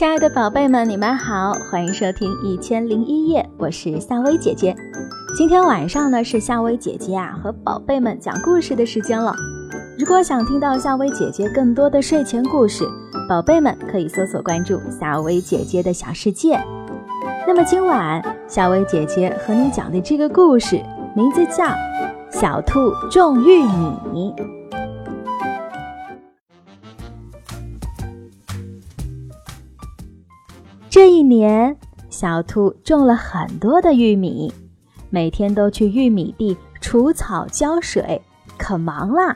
亲爱的宝贝们，你们好，欢迎收听《一千零一夜》，我是夏薇姐姐。今天晚上呢是夏薇姐姐啊和宝贝们讲故事的时间了。如果想听到夏薇姐姐更多的睡前故事，宝贝们可以搜索关注夏薇姐姐的小世界。那么今晚夏薇姐姐和你讲的这个故事名字叫《小兔种玉米》。这一年，小兔种了很多的玉米，每天都去玉米地除草、浇水，可忙啦。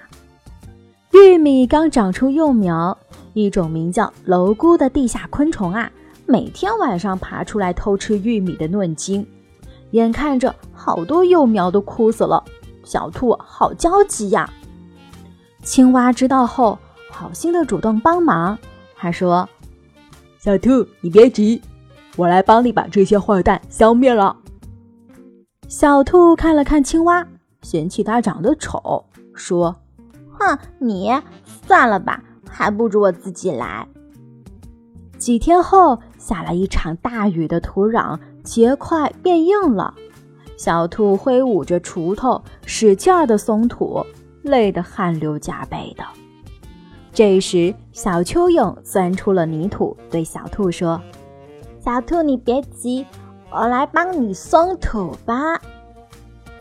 玉米刚长出幼苗，一种名叫蝼蛄的地下昆虫啊，每天晚上爬出来偷吃玉米的嫩茎。眼看着好多幼苗都枯死了，小兔好焦急呀。青蛙知道后，好心的主动帮忙，他说。小兔，你别急，我来帮你把这些坏蛋消灭了。小兔看了看青蛙，嫌弃它长得丑，说：“哼，你算了吧，还不如我自己来。”几天后，下了一场大雨的土壤结块变硬了，小兔挥舞着锄头，使劲儿的松土，累得汗流浃背的。这时，小蚯蚓钻出了泥土，对小兔说：“小兔，你别急，我来帮你松土吧。”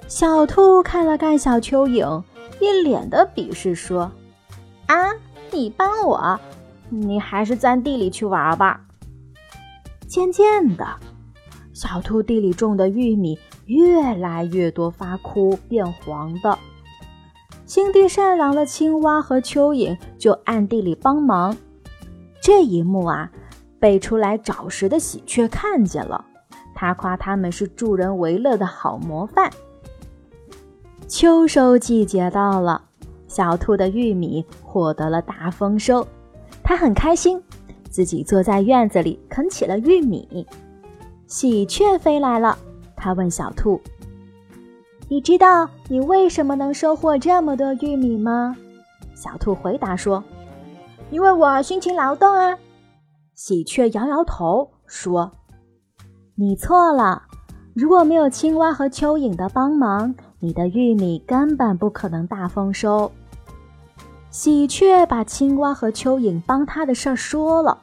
小兔看了看小蚯蚓，一脸的鄙视说：“啊，你帮我？你还是钻地里去玩吧。”渐渐的，小兔地里种的玉米越来越多，发枯变黄的。心地善良的青蛙和蚯蚓就暗地里帮忙。这一幕啊，被出来找食的喜鹊看见了，他夸他们是助人为乐的好模范。秋收季节到了，小兔的玉米获得了大丰收，它很开心，自己坐在院子里啃起了玉米。喜鹊飞来了，它问小兔。你知道你为什么能收获这么多玉米吗？小兔回答说：“因为我辛勤劳动啊。”喜鹊摇摇头说：“你错了，如果没有青蛙和蚯蚓的帮忙，你的玉米根本不可能大丰收。”喜鹊把青蛙和蚯蚓帮他的事儿说了，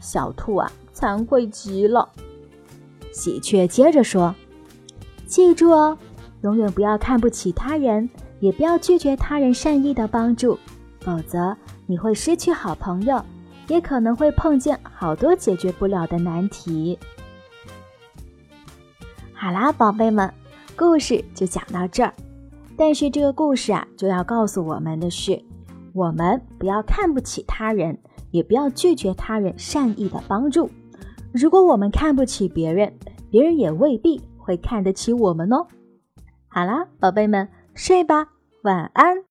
小兔啊惭愧极了。喜鹊接着说：“记住哦。”永远不要看不起他人，也不要拒绝他人善意的帮助，否则你会失去好朋友，也可能会碰见好多解决不了的难题。好啦，宝贝们，故事就讲到这儿。但是这个故事啊，就要告诉我们的是，我们不要看不起他人，也不要拒绝他人善意的帮助。如果我们看不起别人，别人也未必会看得起我们哦。好啦，宝贝们，睡吧，晚安。